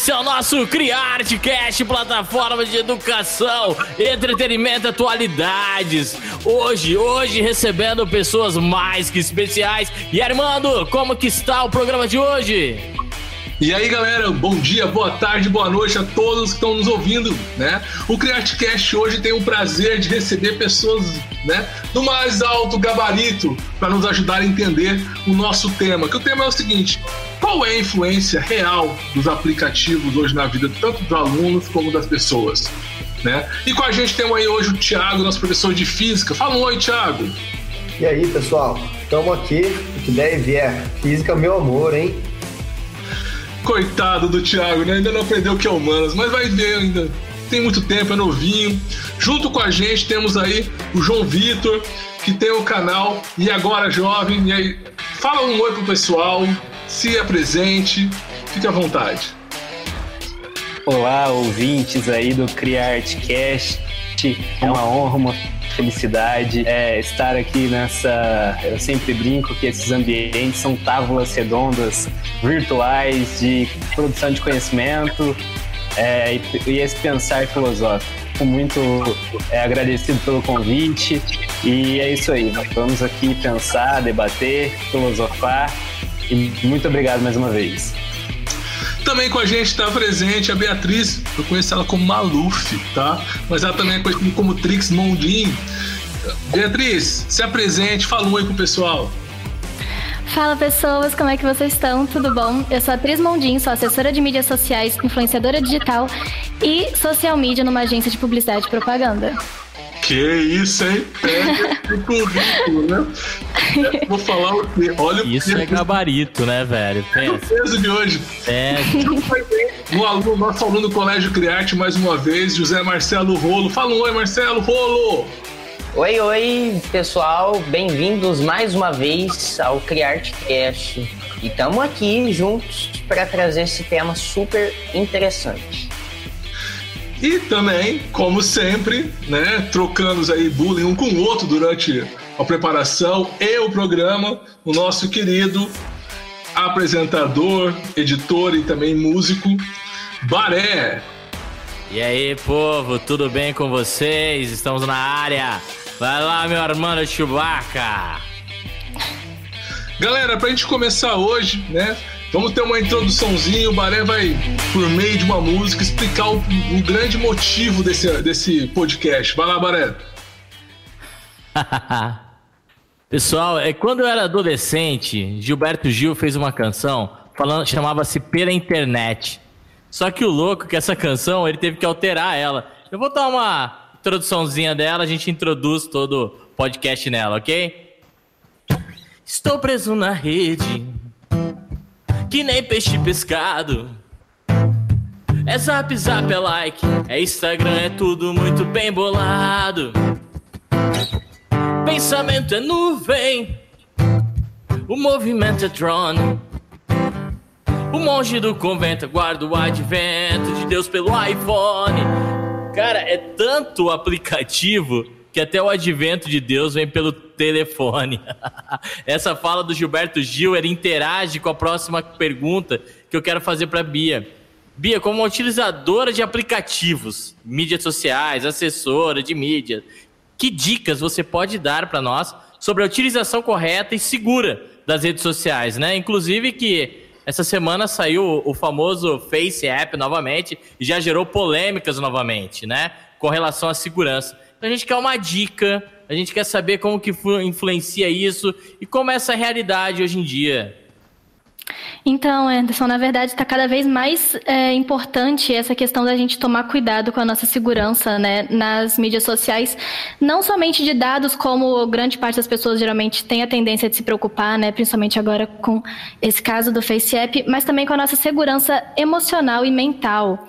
Esse é o nosso CriArtCast, plataforma de educação, entretenimento atualidades. Hoje, hoje recebendo pessoas mais que especiais. E Armando, como que está o programa de hoje? E aí, galera, bom dia, boa tarde, boa noite a todos que estão nos ouvindo, né? O CriArtCast hoje tem o prazer de receber pessoas, né, do mais alto gabarito para nos ajudar a entender o nosso tema. Que o tema é o seguinte: qual é a influência real dos aplicativos hoje na vida tanto dos alunos como das pessoas? Né? E com a gente temos aí hoje o Thiago, nosso professor de física. Fala um oi, Thiago. E aí, pessoal? Estamos aqui, o que der e vier. Física, meu amor, hein? Coitado do Thiago, né? Ainda não aprendeu o que é humanas, mas vai ver ainda. Tem muito tempo, é novinho. Junto com a gente temos aí o João Vitor, que tem o canal E Agora Jovem. E aí, fala um oi pro pessoal, se apresente, fique à vontade. Olá, ouvintes aí do CriArtCast. É uma honra, uma felicidade é, estar aqui nessa. Eu sempre brinco que esses ambientes são tábuas redondas virtuais de produção de conhecimento é, e, esse pensar filosófico. Fico muito é, agradecido pelo convite e é isso aí. Vamos aqui pensar, debater, filosofar e muito obrigado mais uma vez. Também com a gente está presente a Beatriz, eu conheço ela como Maluf, tá? Mas ela também é conhecida como Trix Mondin. Beatriz, se apresente, fala um oi pro pessoal. Fala pessoas, como é que vocês estão? Tudo bom? Eu sou a Tris Mondin, sou assessora de mídias sociais, influenciadora digital e social media numa agência de publicidade e propaganda. Que isso, hein? É currículo, né? Vou falar o quê? Olha Isso é gabarito, né, velho? Pensa. o peso de hoje. É. O aluno, nosso aluno do Colégio Criarte, mais uma vez, José Marcelo Rolo. Fala um oi, Marcelo Rolo! Oi, oi, pessoal. Bem-vindos mais uma vez ao CriArtCast. E estamos aqui juntos para trazer esse tema super interessante. E também, como sempre, né, trocando aí bullying um com o outro durante a preparação e o programa, o nosso querido apresentador, editor e também músico, Baré. E aí, povo, tudo bem com vocês? Estamos na área. Vai lá, meu Armando Chewbacca. Galera, pra gente começar hoje, né? Vamos ter uma introduçãozinha, o Baré vai, por meio de uma música, explicar o, o grande motivo desse, desse podcast. Vai lá, Baré. Pessoal, é, quando eu era adolescente, Gilberto Gil fez uma canção falando, chamava-se Pela Internet. Só que o louco que essa canção, ele teve que alterar ela. Eu vou dar uma introduçãozinha dela, a gente introduz todo o podcast nela, ok? Estou preso na rede que nem peixe pescado. É zap zap, é like, é Instagram, é tudo muito bem bolado. Pensamento é nuvem, o movimento é drone. O monge do convento guarda o advento de Deus pelo iPhone. Cara, é tanto aplicativo que até o advento de Deus vem pelo telefone. Essa fala do Gilberto Gil, ele interage com a próxima pergunta que eu quero fazer para Bia. Bia, como utilizadora de aplicativos, mídias sociais, assessora de mídia, que dicas você pode dar para nós sobre a utilização correta e segura das redes sociais, né? Inclusive que essa semana saiu o famoso Face App novamente e já gerou polêmicas novamente, né? Com relação à segurança. Então a gente quer uma dica, a gente quer saber como que influencia isso e como é essa realidade hoje em dia. Então, Anderson, na verdade está cada vez mais é, importante essa questão da gente tomar cuidado com a nossa segurança né, nas mídias sociais, não somente de dados, como grande parte das pessoas geralmente tem a tendência de se preocupar, né, principalmente agora com esse caso do FaceApp, mas também com a nossa segurança emocional e mental.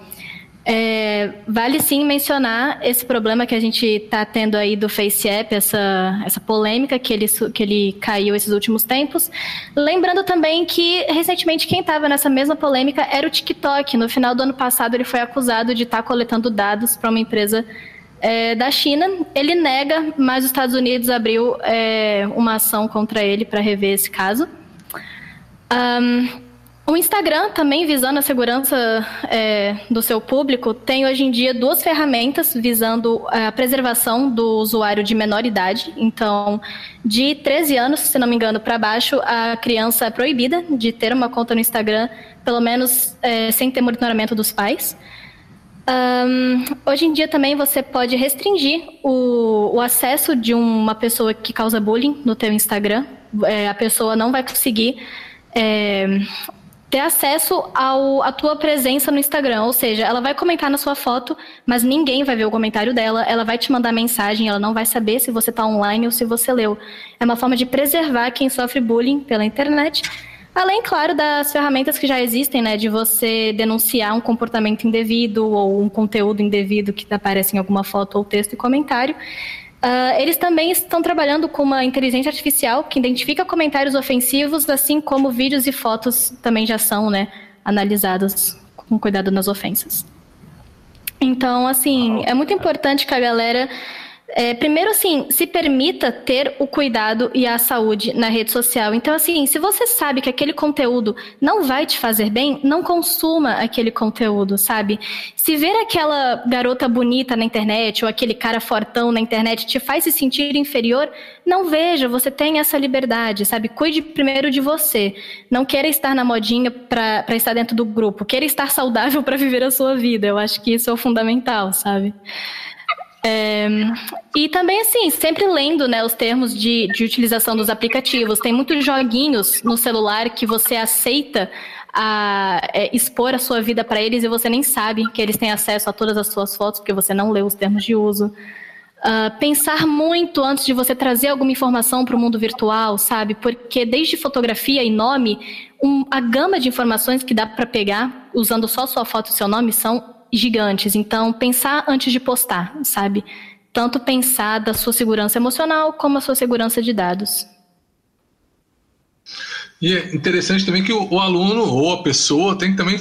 É, vale sim mencionar esse problema que a gente está tendo aí do FaceApp, essa, essa polêmica que ele, que ele caiu esses últimos tempos. Lembrando também que, recentemente, quem estava nessa mesma polêmica era o TikTok. No final do ano passado, ele foi acusado de estar tá coletando dados para uma empresa é, da China. Ele nega, mas os Estados Unidos abriu é, uma ação contra ele para rever esse caso. Um, O Instagram, também visando a segurança é, do seu público, tem hoje em dia duas ferramentas visando a preservação do usuário de menor idade. Então, de 13 anos, se não me engano, para baixo, a criança é proibida de ter uma conta no Instagram, pelo menos é, sem ter monitoramento dos pais. Um, hoje em dia também você pode restringir o, o, acesso de uma pessoa que causa bullying no teu Instagram. É, a pessoa não vai conseguir é, ter acesso ao, à tua presença no Instagram. Ou seja, ela vai comentar na sua foto, mas ninguém vai ver o comentário dela. Ela vai te mandar mensagem, ela não vai saber se você está online ou se você leu. É uma forma de preservar quem sofre bullying pela internet. Além, claro, das ferramentas que já existem, né, de você denunciar um comportamento indevido ou um conteúdo indevido que aparece em alguma foto ou texto e comentário. Uh, eles também estão trabalhando com uma inteligência artificial que identifica comentários ofensivos, assim como vídeos e fotos também já são né, analisados com cuidado nas ofensas. Então, assim, é muito importante que a galera é, primeiro, assim, se permita ter o cuidado e a saúde na rede social. Então, assim, se você sabe que aquele conteúdo não vai te fazer bem, não consuma aquele conteúdo, sabe? Se ver aquela garota bonita na internet ou aquele cara fortão na internet te faz se sentir inferior, não veja, você tem essa liberdade, sabe? Cuide primeiro de você. Não queira estar na modinha para estar dentro do grupo. Queira estar saudável para viver a sua vida. Eu acho que isso é o fundamental, sabe? É, e também, assim, sempre lendo né, os termos de, de utilização dos aplicativos. Tem muitos joguinhos no celular que você aceita a é, expor a sua vida para eles e você nem sabe que eles têm acesso a todas as suas fotos porque você não leu os termos de uso. Uh, pensar muito antes de você trazer alguma informação para o mundo virtual, sabe? Porque desde fotografia e nome, um, a gama de informações que dá para pegar usando só sua foto e seu nome são gigantes. Então, pensar antes de postar, sabe? Tanto pensar da sua segurança emocional como a sua segurança de dados. E é interessante também que o, o aluno ou a pessoa tem que também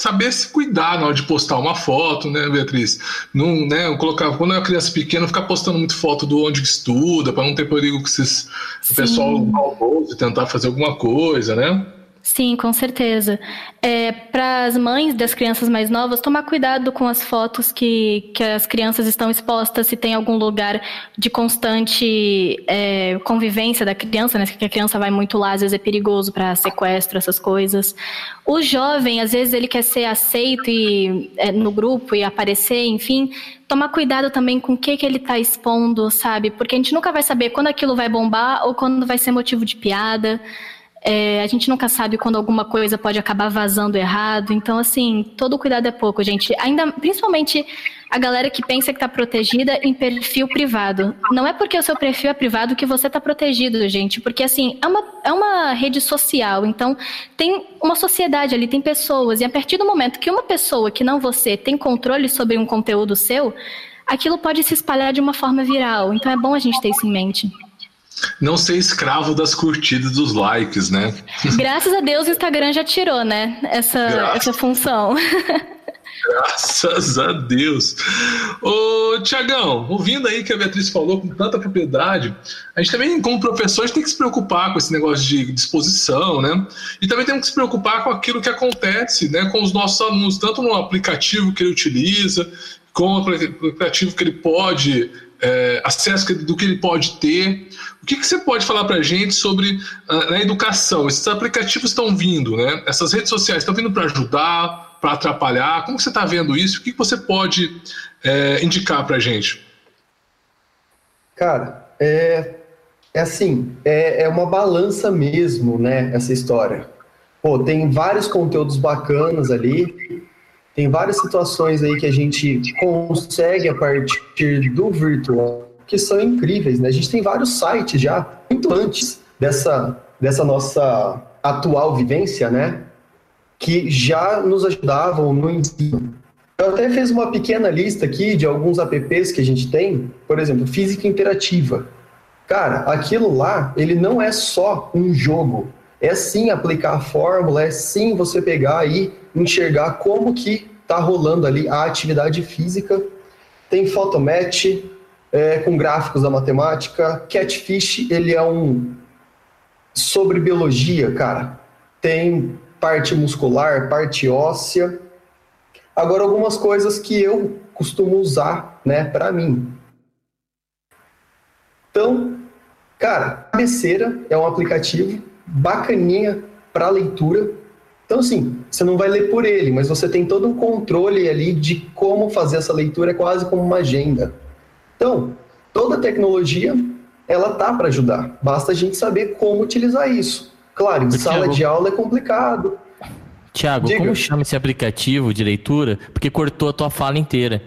saber se cuidar na hora de postar uma foto, né, Beatriz? Não, né, eu colocava, quando é criança pequena, ficar postando muito foto do onde estuda, para não ter perigo que esses, o pessoal maldoso tentar fazer alguma coisa, né? Sim, com certeza. É, Para as mães das crianças mais novas, tomar cuidado com as fotos que, que as crianças estão expostas, se tem algum lugar de constante é, convivência da criança, né? Que a criança vai muito lá, às vezes é perigoso para sequestro, essas coisas. O jovem, às vezes, ele quer ser aceito e, é, no grupo e aparecer, enfim. Tomar cuidado também com o que, que ele está expondo, sabe? Porque a gente nunca vai saber quando aquilo vai bombar ou quando vai ser motivo de piada. É, a gente nunca sabe quando alguma coisa pode acabar vazando errado. Então, assim, todo cuidado é pouco, gente. Ainda, principalmente a galera que pensa que está protegida em perfil privado. Não é porque o seu perfil é privado que você está protegido, gente. Porque, assim, é uma, é uma rede social. Então, tem uma sociedade ali, tem pessoas. E a partir do momento que uma pessoa que não você tem controle sobre um conteúdo seu, aquilo pode se espalhar de uma forma viral. Então, é bom a gente ter isso em mente não ser escravo das curtidas dos likes, né? Graças a Deus o Instagram já tirou, né? Essa, essa função. Graças a Deus. Ô, Tiagão, ouvindo aí que a Beatriz falou com tanta propriedade, a gente também, como professor, a gente tem que se preocupar com esse negócio de disposição, né? E também temos que se preocupar com aquilo que acontece né, com os nossos alunos, tanto no aplicativo que ele utiliza, com o aplicativo que ele pode é, acesso do que ele pode ter. O que, que você pode falar para a gente sobre uh, a educação? Esses aplicativos estão vindo, né? Essas redes sociais estão vindo para ajudar, para atrapalhar? Como você está vendo isso? O que, que você pode é, indicar para a gente? Cara, é, é assim, é, é uma balança mesmo, né? Essa história. Pô, tem vários conteúdos bacanas ali, tem várias situações aí que a gente consegue a partir do virtual que são incríveis, né? A gente tem vários sites já, muito antes dessa, dessa nossa atual vivência, né? Que já nos ajudavam no ensino. Eu até fiz uma pequena lista aqui de alguns apps que a gente tem, por exemplo, Física Interativa. Cara, aquilo lá, ele não é só um jogo, é sim aplicar a fórmula, é sim você pegar e enxergar como que está rolando ali a atividade física. Tem Photomatch, é, com gráficos da matemática. Catfish, ele é um sobre biologia, cara. Tem parte muscular, parte óssea. Agora, algumas coisas que eu costumo usar, né, para mim. Então, cara, cabeceira é um aplicativo bacaninha para leitura. Então, assim, você não vai ler por ele, mas você tem todo um controle ali de como fazer essa leitura, é quase como uma agenda. Então, toda tecnologia, ela tá para ajudar. Basta a gente saber como utilizar isso. Claro, em sala de aula é complicado. Tiago, como chama esse aplicativo de leitura? Porque cortou a tua fala inteira.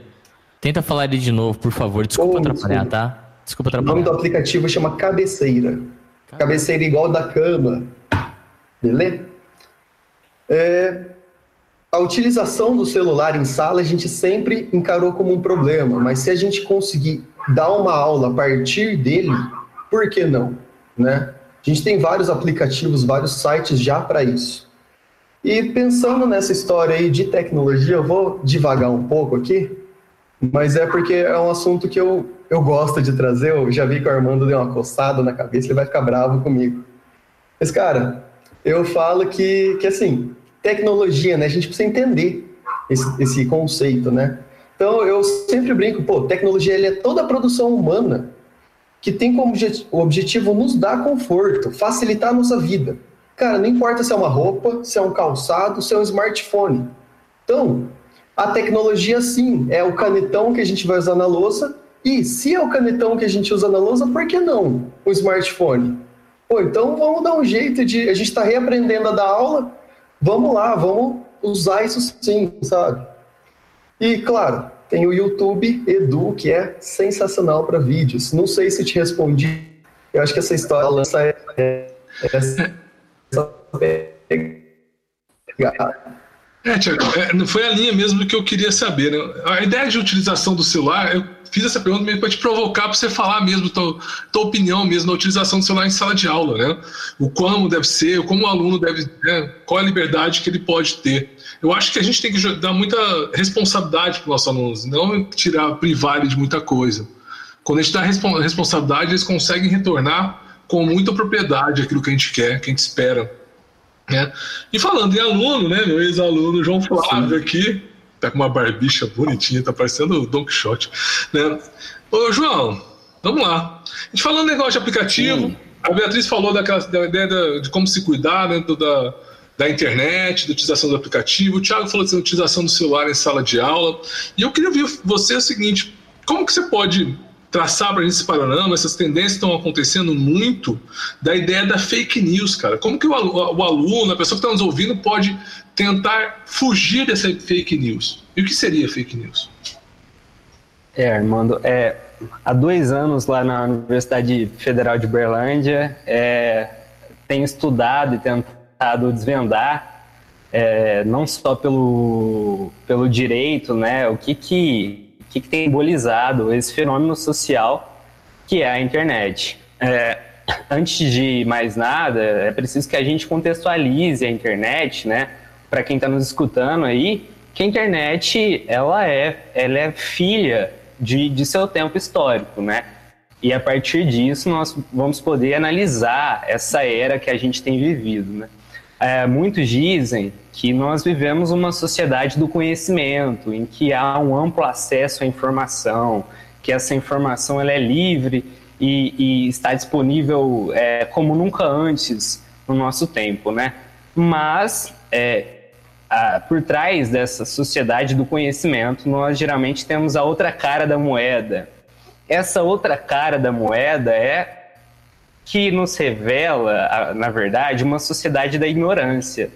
Tenta falar ele de novo, por favor. Desculpa atrapalhar, tá? Desculpa atrapalhar. O nome do aplicativo chama Cabeceira. Cabeceira igual da cama. Beleza? É, a utilização do celular em sala a gente sempre encarou como um problema, mas se a gente conseguir dar uma aula a partir dele, por que não? Né? A gente tem vários aplicativos, vários sites já para isso. E pensando nessa história aí de tecnologia, eu vou devagar um pouco aqui, mas é porque é um assunto que eu, eu gosto de trazer. Eu já vi que o Armando deu uma coçada na cabeça, ele vai ficar bravo comigo. Mas, cara, eu falo que, que assim, tecnologia, né? A gente precisa entender esse, esse conceito, né? Então, eu sempre brinco, pô, tecnologia ele é toda a produção humana que tem como objetivo nos dar conforto, facilitar a nossa vida. Cara, não importa se é uma roupa, se é um calçado, se é um smartphone. Então, a tecnologia, sim, é o canetão que a gente vai usar na louça. E se é o canetão que a gente usa na louça, por que não o smartphone? Pô, então vamos dar um jeito de. A gente está reaprendendo a dar aula, vamos lá, vamos usar isso sim, sabe? E claro, tem o YouTube Edu, que é sensacional para vídeos. Não sei se te respondi. Eu acho que essa história lança é, é, é, é, Tiago, é, foi a linha mesmo que eu queria saber. Né? A ideia de utilização do celular, eu fiz essa pergunta mesmo para te provocar, para você falar mesmo tua, tua opinião mesmo da utilização do celular em sala de aula, né? O como deve ser, como o aluno deve, né? qual a liberdade que ele pode ter. Eu acho que a gente tem que dar muita responsabilidade para os nossos alunos, não tirar, privar ele de muita coisa. Quando a gente dá responsabilidade, eles conseguem retornar com muita propriedade aquilo que a gente quer, que a gente espera. Né? E falando em aluno, né, meu ex-aluno João Flávio aqui, tá com uma barbicha bonitinha, tá parecendo o Don Quixote. Né? Ô, João, vamos lá. A gente falando negócio de aplicativo, Sim. a Beatriz falou daquela, da ideia de, de como se cuidar né, do, da, da internet, da utilização do aplicativo, o Thiago falou da utilização do celular em sala de aula, e eu queria ouvir você o seguinte, como que você pode traçar para a gente esse panorama, essas tendências estão acontecendo muito, da ideia da fake news, cara. Como que o, o aluno, a pessoa que está nos ouvindo, pode tentar fugir dessa fake news? E o que seria fake news? É, Armando, é, há dois anos lá na Universidade Federal de Berlândia, é, tenho estudado e tentado desvendar, é, não só pelo, pelo direito, né, o que que que, que tem simbolizado esse fenômeno social que é a internet. É, antes de mais nada, é preciso que a gente contextualize a internet, né? Para quem está nos escutando aí, que a internet ela é, ela é filha de, de seu tempo histórico, né? E a partir disso nós vamos poder analisar essa era que a gente tem vivido, né? É, muitos dizem que nós vivemos uma sociedade do conhecimento, em que há um amplo acesso à informação, que essa informação ela é livre e, e está disponível é, como nunca antes no nosso tempo, né? Mas é, a, por trás dessa sociedade do conhecimento, nós geralmente temos a outra cara da moeda. Essa outra cara da moeda é que nos revela, na verdade, uma sociedade da ignorância.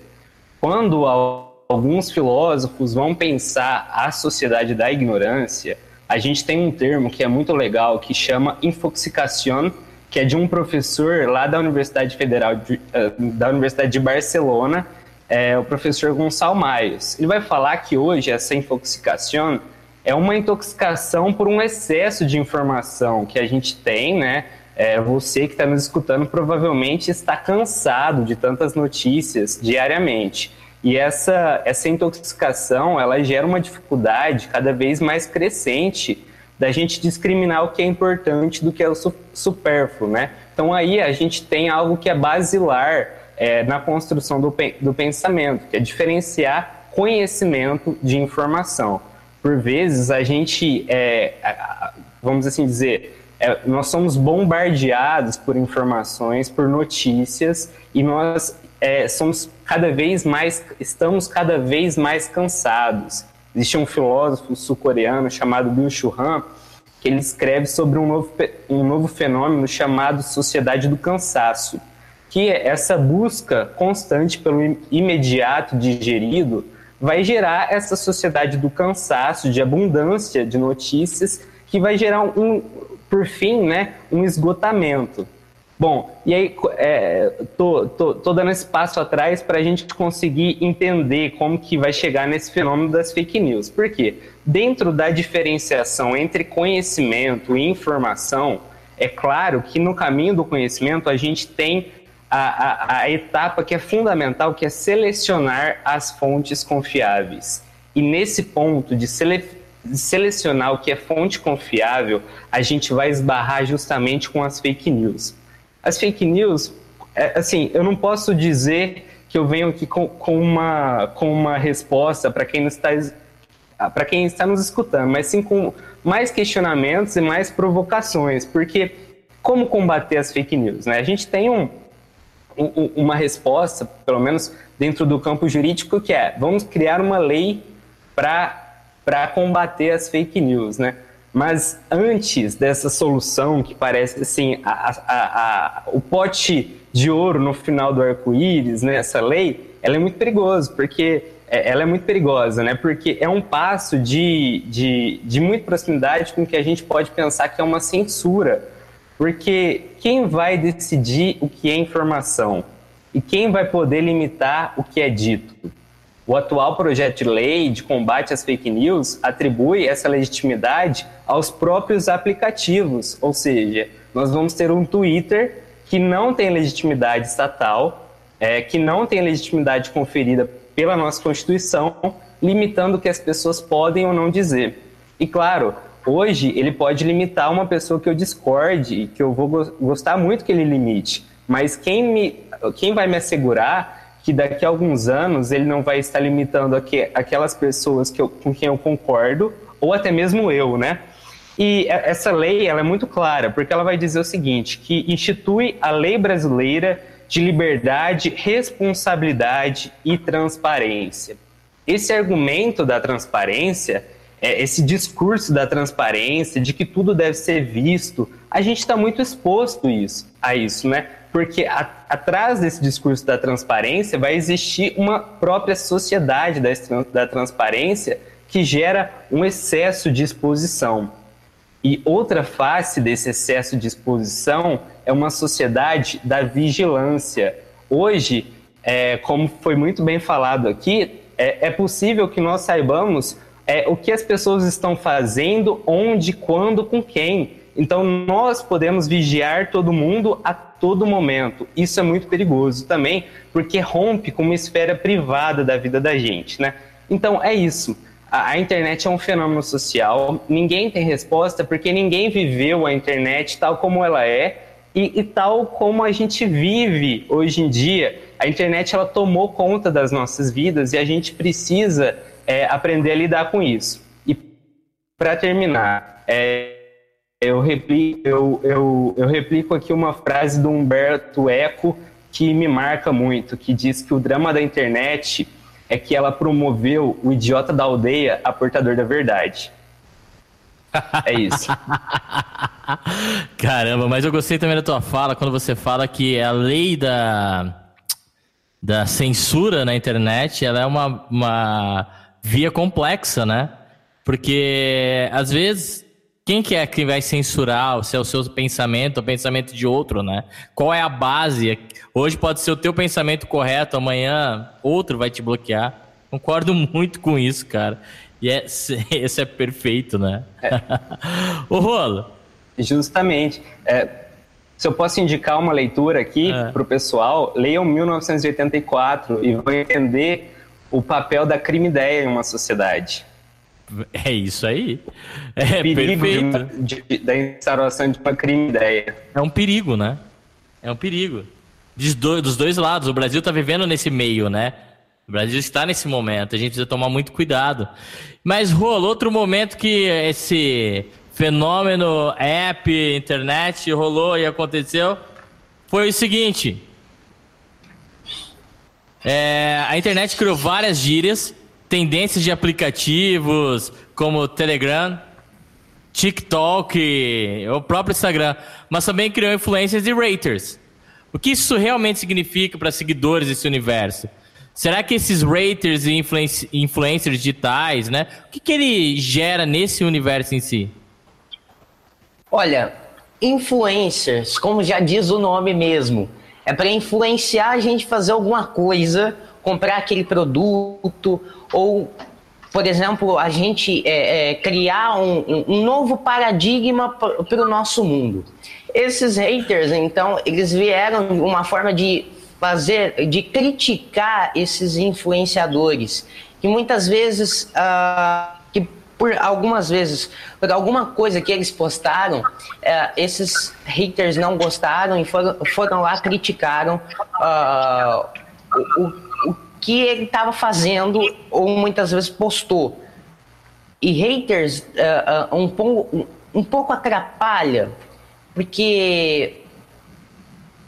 Quando alguns filósofos vão pensar a sociedade da ignorância, a gente tem um termo que é muito legal que chama infoxicación, que é de um professor lá da Universidade Federal de, eh, da Universidade de Barcelona, é o professor Gonçalo Maios. Ele vai falar que hoje essa infoxicación é uma intoxicação por um excesso de informação que a gente tem, né? É, você que está nos escutando provavelmente está cansado de tantas notícias diariamente. E essa, essa intoxicação, ela gera uma dificuldade cada vez mais crescente da gente discriminar o que é importante do que é o supérfluo, né? Então aí a gente tem algo que é basilar é, na construção do, do pensamento, que é diferenciar conhecimento de informação. Por vezes a gente, é, vamos assim dizer, é, nós somos bombardeados por informações, por notícias e nós é, somos cada vez mais, estamos cada vez mais cansados. Existe um filósofo sul-coreano chamado Byung-Chul Han que ele escreve sobre um novo, um novo fenômeno chamado sociedade do cansaço que essa busca constante pelo imediato digerido vai gerar essa sociedade do cansaço, de abundância de notícias, que vai gerar um, por fim, né, um esgotamento. Bom, e aí é, tô, tô, tô dando esse passo atrás para a gente conseguir entender como que vai chegar nesse fenômeno das fake news. Por quê? Dentro da diferenciação entre conhecimento e informação, é claro que no caminho do conhecimento a gente tem a, a, a etapa que é fundamental, que é selecionar as fontes confiáveis. E nesse ponto de, sele, selecionar o que é fonte confiável, a gente vai esbarrar justamente com as fake news. As fake news, é, assim, eu não posso dizer que eu venho aqui com, com uma, com uma resposta para quem está para quem está nos escutando, mas sim com mais questionamentos e mais provocações, porque como combater as fake news? Né? A gente tem um, uma resposta, pelo menos dentro do campo jurídico, que é vamos criar uma lei para combater as fake news, né? Mas antes dessa solução, que parece assim, a, a, a, o pote de ouro no final do arco-íris, né, essa lei, ela é muito perigosa, porque é, ela é muito perigosa, né? Porque é um passo de, de, de muita proximidade com que a gente pode pensar que é uma censura porque quem vai decidir o que é informação? E quem vai poder limitar o que é dito? O atual projeto de lei de combate às fake news atribui essa legitimidade aos próprios aplicativos, ou seja, nós vamos ter um Twitter que não tem legitimidade estatal, é, que não tem legitimidade conferida pela nossa Constituição, limitando o que as pessoas podem ou não dizer. E claro, Hoje, ele pode limitar uma pessoa que eu discorde, que eu vou gostar muito que ele limite. Mas quem, me, quem vai me assegurar que daqui a alguns anos ele não vai estar limitando aqu aquelas pessoas que eu, com quem eu concordo, ou até mesmo eu, né? E essa lei ela é muito clara, porque ela vai dizer o seguinte, que institui a lei brasileira de liberdade, responsabilidade e transparência. Esse argumento da transparência é, esse discurso da transparência, de que tudo deve ser visto, a gente está muito exposto isso, a isso, né? Porque a, atrás desse discurso da transparência vai existir uma própria sociedade da, da transparência que gera um excesso de exposição. E outra face desse excesso de exposição é uma sociedade da vigilância. Hoje, é, como foi muito bem falado aqui, é, é possível que nós saibamos é, o que as pessoas estão fazendo, onde, quando, com quem. Então, nós podemos vigiar todo mundo a todo momento. Isso é muito perigoso também, porque rompe com uma esfera privada da vida da gente, né? Então, é isso. A, a internet é um fenômeno social, ninguém tem resposta porque ninguém viveu a internet tal como ela é e, e, tal como a gente vive hoje em dia. A internet ela tomou conta das nossas vidas e a gente precisa é aprender a lidar com isso. E para terminar, é, eu, replico, eu, eu, eu replico aqui uma frase do Humberto Eco que me marca muito, que diz que o drama da internet é que ela promoveu o idiota da aldeia a portador da verdade. É isso. Caramba, mas eu gostei também da tua fala quando você fala que a lei da, da censura na internet ela é uma, uma via complexa, né? Porque às vezes quem que é que vai censurar se é o seu pensamento, o pensamento de outro, né? Qual é a base? Hoje pode ser o teu pensamento correto, amanhã outro vai te bloquear. Concordo muito com isso, cara. E é, esse é perfeito, né? É. o Rolo. Justamente. É, se eu posso indicar uma leitura aqui é. para o pessoal, leiam 1984 e vão entender o papel da crime ideia em uma sociedade. É isso aí. É perigo perfeito. De de, da instauração de uma crime ideia. É um perigo, né? É um perigo. dos dois lados. O Brasil está vivendo nesse meio, né? O Brasil está nesse momento, a gente precisa tomar muito cuidado. Mas rolou outro momento que esse fenômeno app, internet rolou e aconteceu foi o seguinte. É, a internet criou várias gírias, tendências de aplicativos como Telegram, TikTok, o próprio Instagram, mas também criou influências e raters. O que isso realmente significa para seguidores desse universo? Será que esses raters e influencers digitais, né? O que, que ele gera nesse universo em si? Olha, influencers, como já diz o nome mesmo, é para influenciar a gente fazer alguma coisa, comprar aquele produto ou, por exemplo, a gente é, é, criar um, um, novo paradigma para o nosso mundo. Esses haters, então, eles vieram uma forma de fazer, de criticar esses influenciadores, que muitas vezes, que por algumas vezes, por alguma coisa que eles postaram, uh, esses haters não gostaram e foram, foram lá criticaram uh, o que ele estava fazendo ou muitas vezes postou. E haters uh, um, pouco, um pouco atrapalha, porque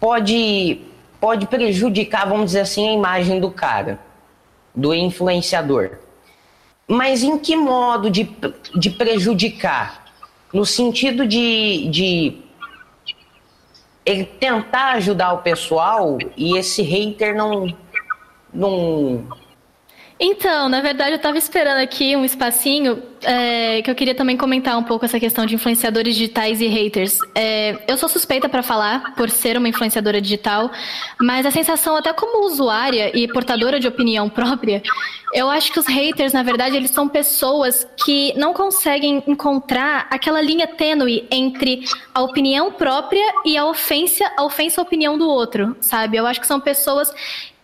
pode pode prejudicar, vamos dizer assim, a imagem do cara, do influenciador. Mas em que modo de, de prejudicar? No sentido de, de ele tentar ajudar o pessoal e esse hater não, não então, na verdade, eu estava esperando aqui um espacinho é, que eu queria também comentar um pouco essa questão de influenciadores digitais e haters. É, eu sou suspeita para falar, por ser uma influenciadora digital, mas a sensação, até como usuária e portadora de opinião própria, eu acho que os haters, na verdade, eles são pessoas que não conseguem encontrar aquela linha tênue entre a opinião própria e a ofensa, a ofensa à opinião do outro, sabe? Eu acho que são pessoas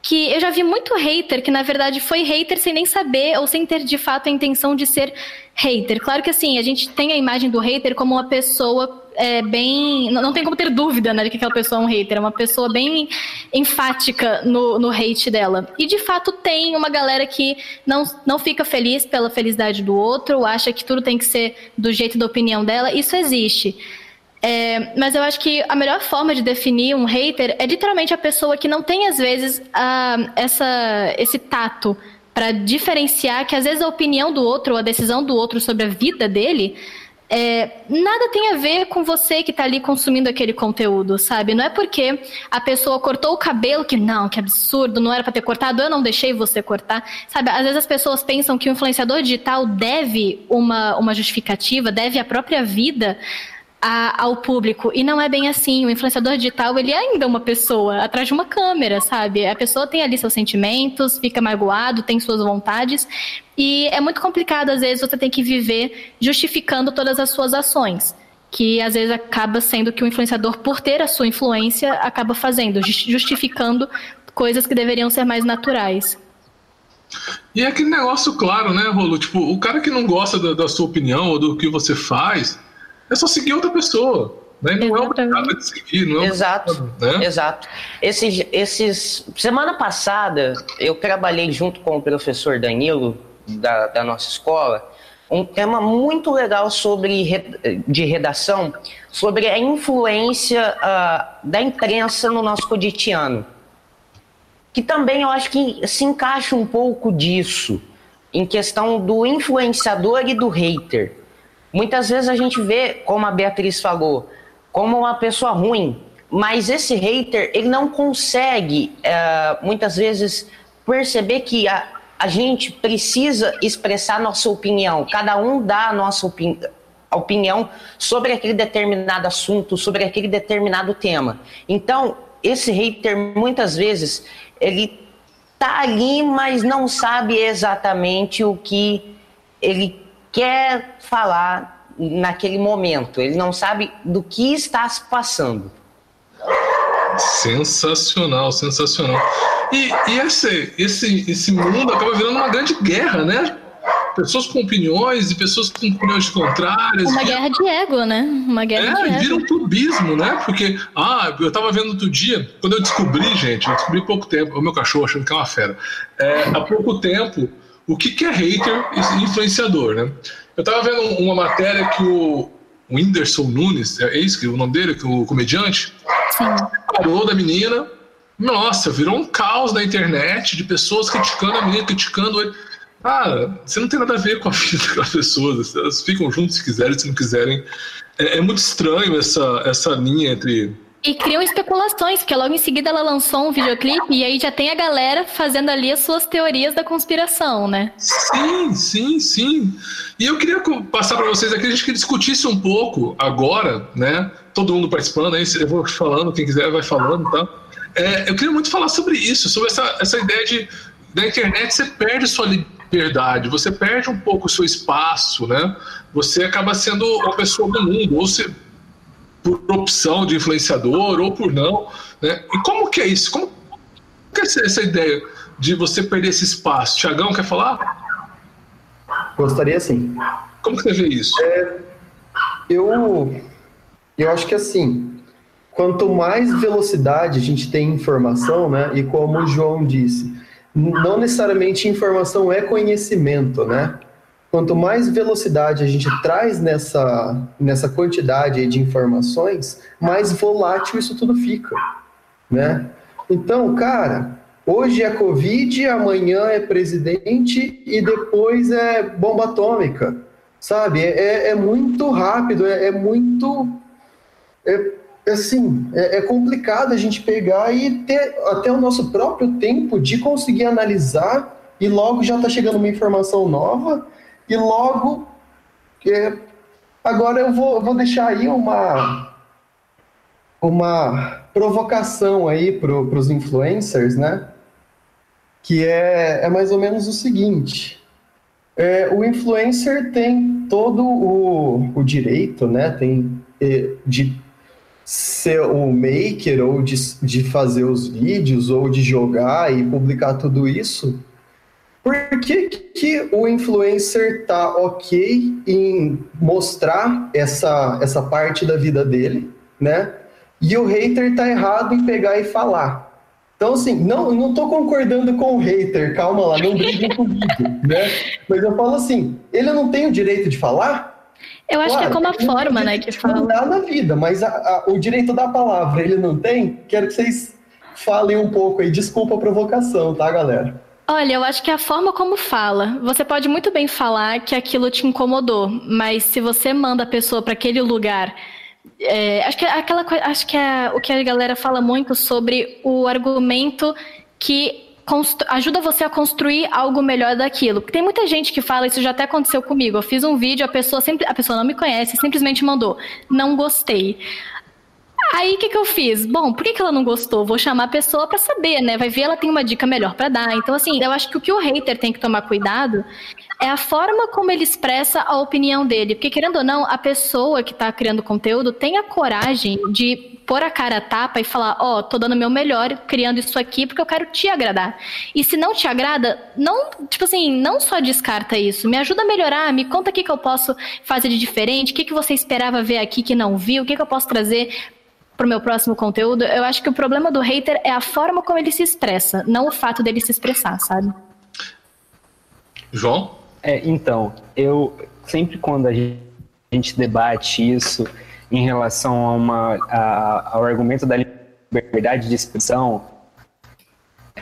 que eu já vi muito hater que na verdade foi hater sem nem saber ou sem ter de fato a intenção de ser hater. Claro que assim, a gente tem a imagem do hater como uma pessoa é, bem. Não, não tem como ter dúvida né, de que aquela pessoa é um hater, é uma pessoa bem enfática no, no hate dela. E de fato tem uma galera que não, não fica feliz pela felicidade do outro, acha que tudo tem que ser do jeito da opinião dela. Isso existe. É, mas eu acho que a melhor forma de definir um hater é literalmente a pessoa que não tem, às vezes, a, essa, esse tato para diferenciar que, às vezes, a opinião do outro, ou a decisão do outro sobre a vida dele. É, nada tem a ver com você que está ali consumindo aquele conteúdo, sabe? Não é porque a pessoa cortou o cabelo que não, que absurdo, não era para ter cortado, eu não deixei você cortar, sabe? Às vezes as pessoas pensam que o influenciador digital deve uma, uma justificativa, deve a própria vida a, ao público. E não é bem assim. O influenciador digital, ele é ainda uma pessoa atrás de uma câmera, sabe? A pessoa tem ali seus sentimentos, fica magoado, tem suas vontades. E é muito complicado, às vezes, você tem que viver justificando todas as suas ações. Que às vezes acaba sendo que o influenciador, por ter a sua influência, acaba fazendo, justificando coisas que deveriam ser mais naturais. E é aquele negócio claro, né, Rolo? Tipo, o cara que não gosta da, da sua opinião ou do que você faz, é só seguir outra pessoa. Né? Não Exatamente. é obrigado a seguir, não é Exato, né? exato. Esses, esses, semana passada, eu trabalhei junto com o professor Danilo, da, da nossa escola, um tema muito legal sobre de redação, sobre a influência uh, da imprensa no nosso cotidiano. Que também eu acho que se encaixa um pouco disso, em questão do influenciador e do hater. Muitas vezes a gente vê, como a Beatriz falou, como uma pessoa ruim, mas esse hater, ele não consegue, uh, muitas vezes, perceber que a, a gente precisa expressar nossa opinião, cada um dá a nossa opini opinião sobre aquele determinado assunto, sobre aquele determinado tema. Então, esse hater, muitas vezes, ele tá ali, mas não sabe exatamente o que ele quer falar naquele momento. Ele não sabe do que está se passando. Sensacional, sensacional. E, e esse, esse, esse mundo acaba virando uma grande guerra, né? pessoas com opiniões e pessoas com opiniões contrárias. Uma guerra de ego, né? Uma guerra é, de ego. vira um clubismo, né? Porque, ah, eu tava vendo outro dia, quando eu descobri, gente, eu descobri há pouco tempo, o meu cachorro achando que é uma fera, é, há pouco tempo, o que, que é hater e influenciador, né? Eu tava vendo uma matéria que o, o Whindersson Nunes, é isso que o nome dele, que o comediante, Sim. falou da menina. Nossa, virou um caos na internet de pessoas criticando a menina, criticando ele. Ah, você não tem nada a ver com a vida daquelas pessoas. Elas ficam juntas se quiserem, se não quiserem. É, é muito estranho essa, essa linha entre e criam especulações, porque logo em seguida ela lançou um videoclipe e aí já tem a galera fazendo ali as suas teorias da conspiração, né? Sim, sim, sim. E eu queria passar para vocês aqui, a gente que discutisse um pouco agora, né? Todo mundo participando aí, eu vou falando, quem quiser vai falando, tá? É, eu queria muito falar sobre isso, sobre essa, essa ideia de da internet você perde sua liberdade, você perde um pouco o seu espaço, né? Você acaba sendo uma pessoa do mundo, ou se por opção de influenciador ou por não. Né? E como que é isso? Como que é essa ideia de você perder esse espaço? Tiagão, quer falar? Gostaria sim. Como que você vê isso? É, eu, eu acho que assim, quanto mais velocidade a gente tem informação, né? E como o João disse, não necessariamente informação é conhecimento, né? Quanto mais velocidade a gente traz nessa, nessa quantidade de informações, mais volátil isso tudo fica, né? Então, cara, hoje é Covid, amanhã é presidente e depois é bomba atômica, sabe? É, é, é muito rápido, é, é muito... É, assim, é, é, complicado a gente pegar e ter até o nosso próprio tempo de conseguir analisar e logo já está chegando uma informação nova e logo, é, agora eu vou, vou deixar aí uma, uma provocação aí para os influencers, né? Que é, é mais ou menos o seguinte. É, o influencer tem todo o, o direito, né? Tem é, de ser o maker ou de, de fazer os vídeos ou de jogar e publicar tudo isso por que, que o influencer tá ok em mostrar essa, essa parte da vida dele, né? E o hater tá errado em pegar e falar. Então, assim, não, não tô concordando com o hater, calma lá, não briguem comigo, né? Mas eu falo assim, ele não tem o direito de falar? Eu acho claro, que é como a forma, né, que fala. Não dá na vida, mas a, a, o direito da palavra ele não tem? Quero que vocês falem um pouco aí. Desculpa a provocação, tá, galera? Olha, eu acho que a forma como fala. Você pode muito bem falar que aquilo te incomodou, mas se você manda a pessoa para aquele lugar. É, acho que, aquela, acho que é o que a galera fala muito sobre o argumento que ajuda você a construir algo melhor daquilo. Porque tem muita gente que fala, isso já até aconteceu comigo. Eu fiz um vídeo, a pessoa sempre, a pessoa não me conhece, simplesmente mandou, não gostei. Aí o que, que eu fiz? Bom, por que, que ela não gostou? Vou chamar a pessoa para saber, né? Vai ver ela tem uma dica melhor para dar. Então, assim, eu acho que o que o hater tem que tomar cuidado é a forma como ele expressa a opinião dele. Porque, querendo ou não, a pessoa que está criando conteúdo tem a coragem de pôr a cara a tapa e falar: Ó, oh, tô dando meu melhor criando isso aqui porque eu quero te agradar. E se não te agrada, não, tipo assim, não só descarta isso, me ajuda a melhorar, me conta o que, que eu posso fazer de diferente, o que, que você esperava ver aqui que não viu, o que, que eu posso trazer para o meu próximo conteúdo, eu acho que o problema do hater é a forma como ele se expressa, não o fato dele se expressar, sabe? João? É, então, eu sempre quando a gente debate isso em relação a uma, a, ao argumento da liberdade de expressão,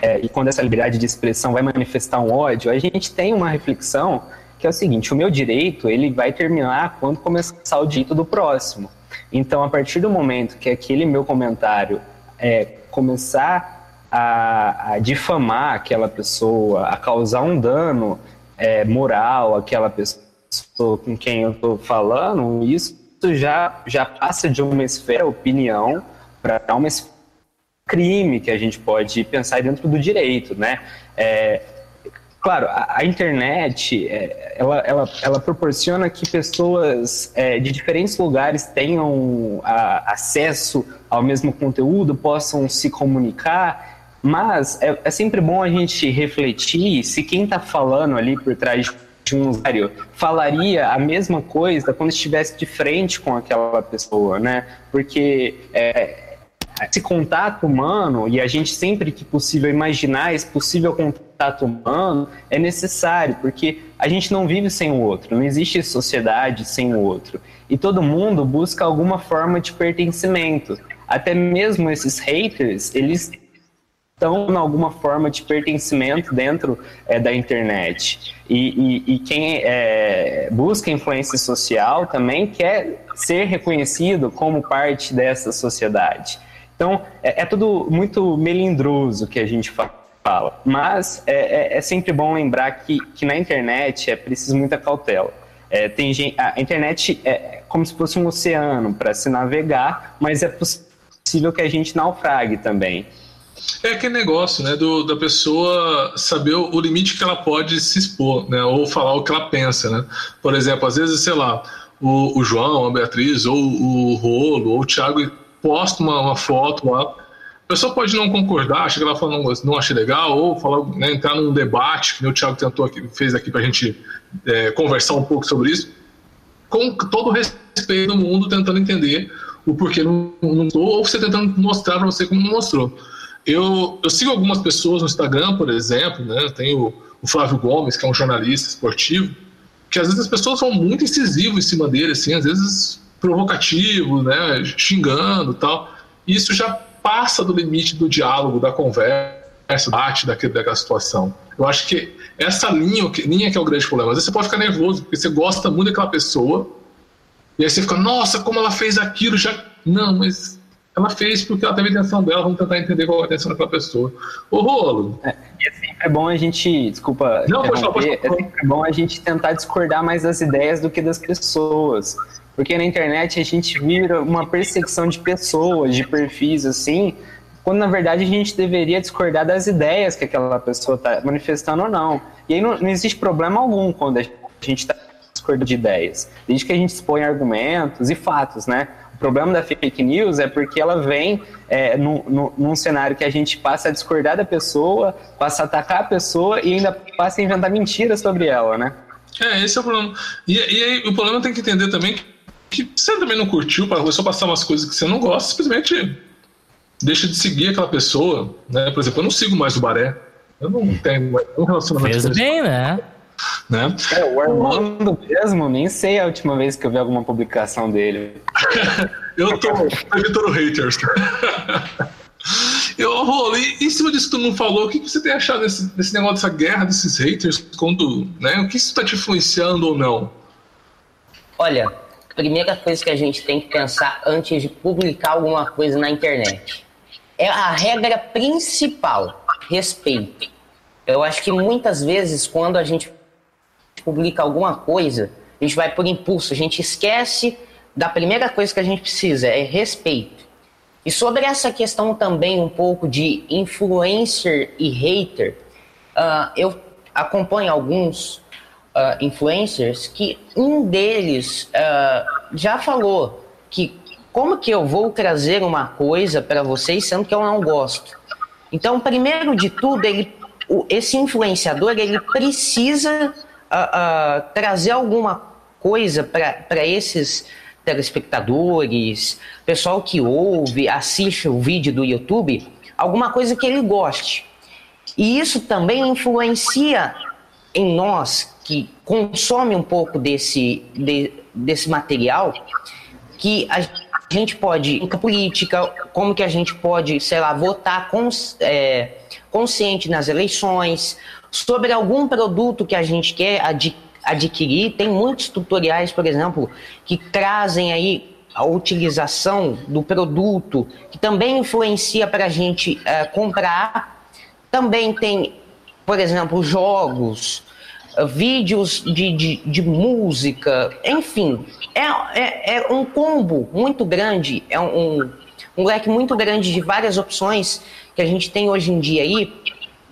é, e quando essa liberdade de expressão vai manifestar um ódio, a gente tem uma reflexão que é o seguinte: o meu direito ele vai terminar quando começar o direito do próximo. Então, a partir do momento que aquele meu comentário é, começar a, a difamar aquela pessoa, a causar um dano é, moral àquela pessoa com quem eu estou falando, isso já, já passa de uma esfera opinião para uma crime que a gente pode pensar dentro do direito, né? É, Claro, a, a internet, é, ela, ela, ela proporciona que pessoas é, de diferentes lugares tenham a, acesso ao mesmo conteúdo, possam se comunicar, mas é, é sempre bom a gente refletir se quem está falando ali por trás um usuário falaria a mesma coisa quando estivesse de frente com aquela pessoa, né? Porque é, esse contato humano, e a gente sempre que possível imaginar esse possível contato humano, é necessário, porque a gente não vive sem o outro, não existe sociedade sem o outro. E todo mundo busca alguma forma de pertencimento. Até mesmo esses haters, eles estão em alguma forma de pertencimento dentro é, da internet. E, e, e quem é, busca influência social também quer ser reconhecido como parte dessa sociedade. Então, é, é tudo muito melindroso que a gente fala. Mas é, é, é sempre bom lembrar que, que na internet é preciso muita cautela. É, tem gente, a internet é como se fosse um oceano para se navegar, mas é possível que a gente naufrague também. É aquele negócio, né, do, da pessoa saber o, limite que ela pode se expor, né, ou falar o que ela pensa, né. Por exemplo, às vezes, sei lá, o, o João, a Beatriz, ou o Rolo, ou o Thiago posta uma, uma foto lá, a pessoa pode não concordar, chega lá falando não, não achei legal, ou falar, né, entrar num debate, que o Thiago tentou aqui, fez aqui para a gente é, conversar um pouco sobre isso, com todo o respeito do mundo, tentando entender o porquê não ou você tentando mostrar para você como não mostrou. Eu, eu sigo algumas pessoas no Instagram, por exemplo, né? Tem o, o Flávio Gomes, que é um jornalista esportivo, que às vezes as pessoas são muito incisivas em cima dele, assim, às vezes provocativo, né? Xingando tal. Isso já passa do limite do diálogo, da conversa, bate daquele, daquela situação. Eu acho que essa linha, linha que é o grande problema. Às vezes você pode ficar nervoso, porque você gosta muito daquela pessoa, e aí você fica, nossa, como ela fez aquilo, já. Não, mas ela fez porque ela teve a intenção dela, vamos tentar entender qual é a intenção daquela pessoa. O rolo. É, e é sempre bom a gente, desculpa, Não, pode falar, pode falar. é sempre bom a gente tentar discordar mais das ideias do que das pessoas. Porque na internet a gente vira uma perseguição de pessoas, de perfis assim, quando na verdade a gente deveria discordar das ideias que aquela pessoa está manifestando ou não. E aí não, não existe problema algum quando a gente está discordando de ideias, desde que a gente expõe argumentos e fatos, né? Problema da fake news é porque ela vem é, no, no, num cenário que a gente passa a discordar da pessoa, passa a atacar a pessoa e ainda passa a inventar mentiras sobre ela, né? É, esse é o problema. E, e aí o problema tem que entender também que você também não curtiu, para só passar umas coisas que você não gosta, simplesmente deixa de seguir aquela pessoa, né? Por exemplo, eu não sigo mais o Baré. Eu não tenho um relacionamento. Fez bem, né? Né? É, o Armando mesmo, nem sei a última vez que eu vi alguma publicação dele. eu tô evitando haters. Eu, Rolo, e em cima disso que tu não falou, o que você tem achado desse, desse negócio dessa guerra desses haters? Quando, né, o que isso está te influenciando ou não? Olha, a primeira coisa que a gente tem que pensar antes de publicar alguma coisa na internet é a regra principal: respeito. Eu acho que muitas vezes, quando a gente publica alguma coisa, a gente vai por impulso, a gente esquece da primeira coisa que a gente precisa, é respeito. E sobre essa questão também um pouco de influencer e hater, uh, eu acompanho alguns uh, influencers que um deles uh, já falou que como que eu vou trazer uma coisa para vocês sendo que eu não gosto. Então, primeiro de tudo, ele, esse influenciador ele precisa trazer alguma coisa para esses telespectadores, pessoal que ouve, assiste o vídeo do YouTube, alguma coisa que ele goste. E isso também influencia em nós que consome um pouco desse, de, desse material, que a gente pode, em política, como que a gente pode, sei lá, votar cons, é, consciente nas eleições, sobre algum produto que a gente quer adquirir. Tem muitos tutoriais, por exemplo, que trazem aí a utilização do produto, que também influencia para a gente uh, comprar. Também tem, por exemplo, jogos, vídeos de, de, de, música, enfim, é, é, é, um combo muito grande, é um, um leque muito grande de várias opções que a gente tem hoje em dia aí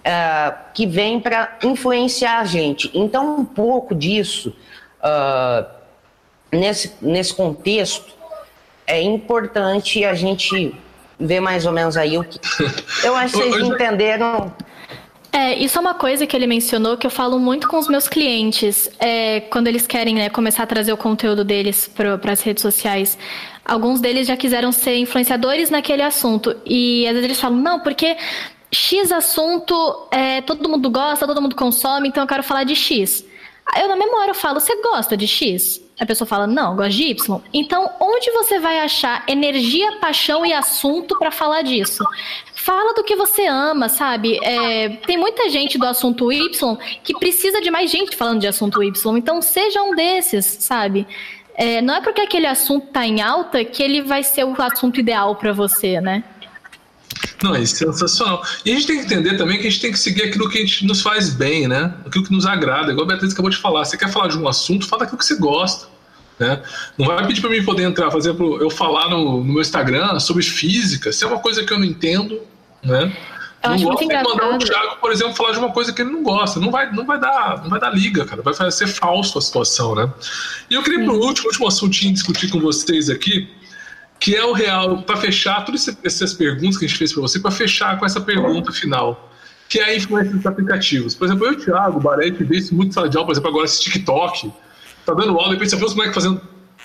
uh, que vem para influenciar a gente. Então, um pouco disso, uh, nesse, nesse contexto, é importante a gente ver mais ou menos aí o que. Eu acho que vocês entenderam. É, isso é uma coisa que ele mencionou que eu falo muito com os meus clientes é, quando eles querem né, começar a trazer o conteúdo deles para as redes sociais. Alguns deles já quiseram ser influenciadores naquele assunto e às vezes eles falam não porque X assunto é, todo mundo gosta, todo mundo consome, então eu quero falar de X. Eu na memória eu falo você gosta de X? A pessoa fala não, gosto de Y. Então onde você vai achar energia, paixão e assunto para falar disso? Fala do que você ama, sabe? É, tem muita gente do assunto Y que precisa de mais gente falando de assunto Y. Então, seja um desses, sabe? É, não é porque aquele assunto tá em alta que ele vai ser o assunto ideal para você, né? Não, é sensacional. E a gente tem que entender também que a gente tem que seguir aquilo que a gente nos faz bem, né? Aquilo que nos agrada. Igual a Beatriz acabou de falar. Você quer falar de um assunto, fala daquilo que você gosta. Né? Não vai pedir para mim poder entrar, por exemplo, eu falar no, no, meu Instagram sobre física, se é uma coisa que eu não entendo, né? Eu não gosto de mandar o Thiago, por exemplo, falar de uma coisa que ele não gosta. Não vai, não vai, dar, não vai dar liga, cara. Vai ser falso a situação, né? E eu queria, por último, último assuntinho discutir com vocês aqui, que é o real, para fechar todas essas perguntas que a gente fez para você, para fechar com essa pergunta final, que é a influência dos aplicativos. Por exemplo, eu Thiago, Barete, vê isso muito sala de aula, por exemplo, agora esse TikTok tá dando aula, e você vê os moleques fazendo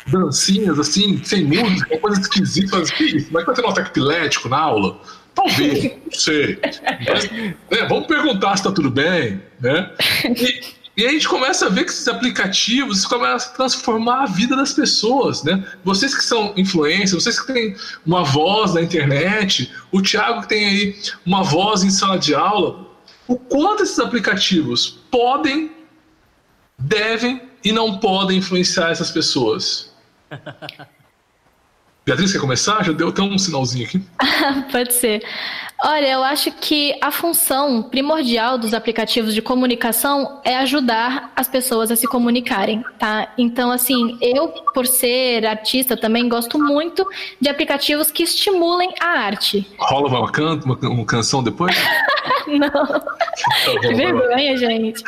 dancinhas assim, sem música, uma coisa esquisita. Mas, que isso? Mas vai ter um ataque epilético na aula? Talvez, não sei. Mas, né, vamos perguntar se tá tudo bem, né? E, e aí a gente começa a ver que esses aplicativos começam a transformar a vida das pessoas, né? Vocês que são influencers, vocês que têm uma voz na internet, o Thiago que tem aí uma voz em sala de aula, o quanto esses aplicativos podem, devem e não podem influenciar essas pessoas. Beatriz, quer começar? Já deu até um sinalzinho aqui. Pode ser. Olha, eu acho que a função primordial dos aplicativos de comunicação é ajudar as pessoas a se comunicarem, tá? Então, assim, eu, por ser artista, também gosto muito de aplicativos que estimulem a arte. Rola uma, can uma, uma canção depois? Não. Tá que vergonha, gente.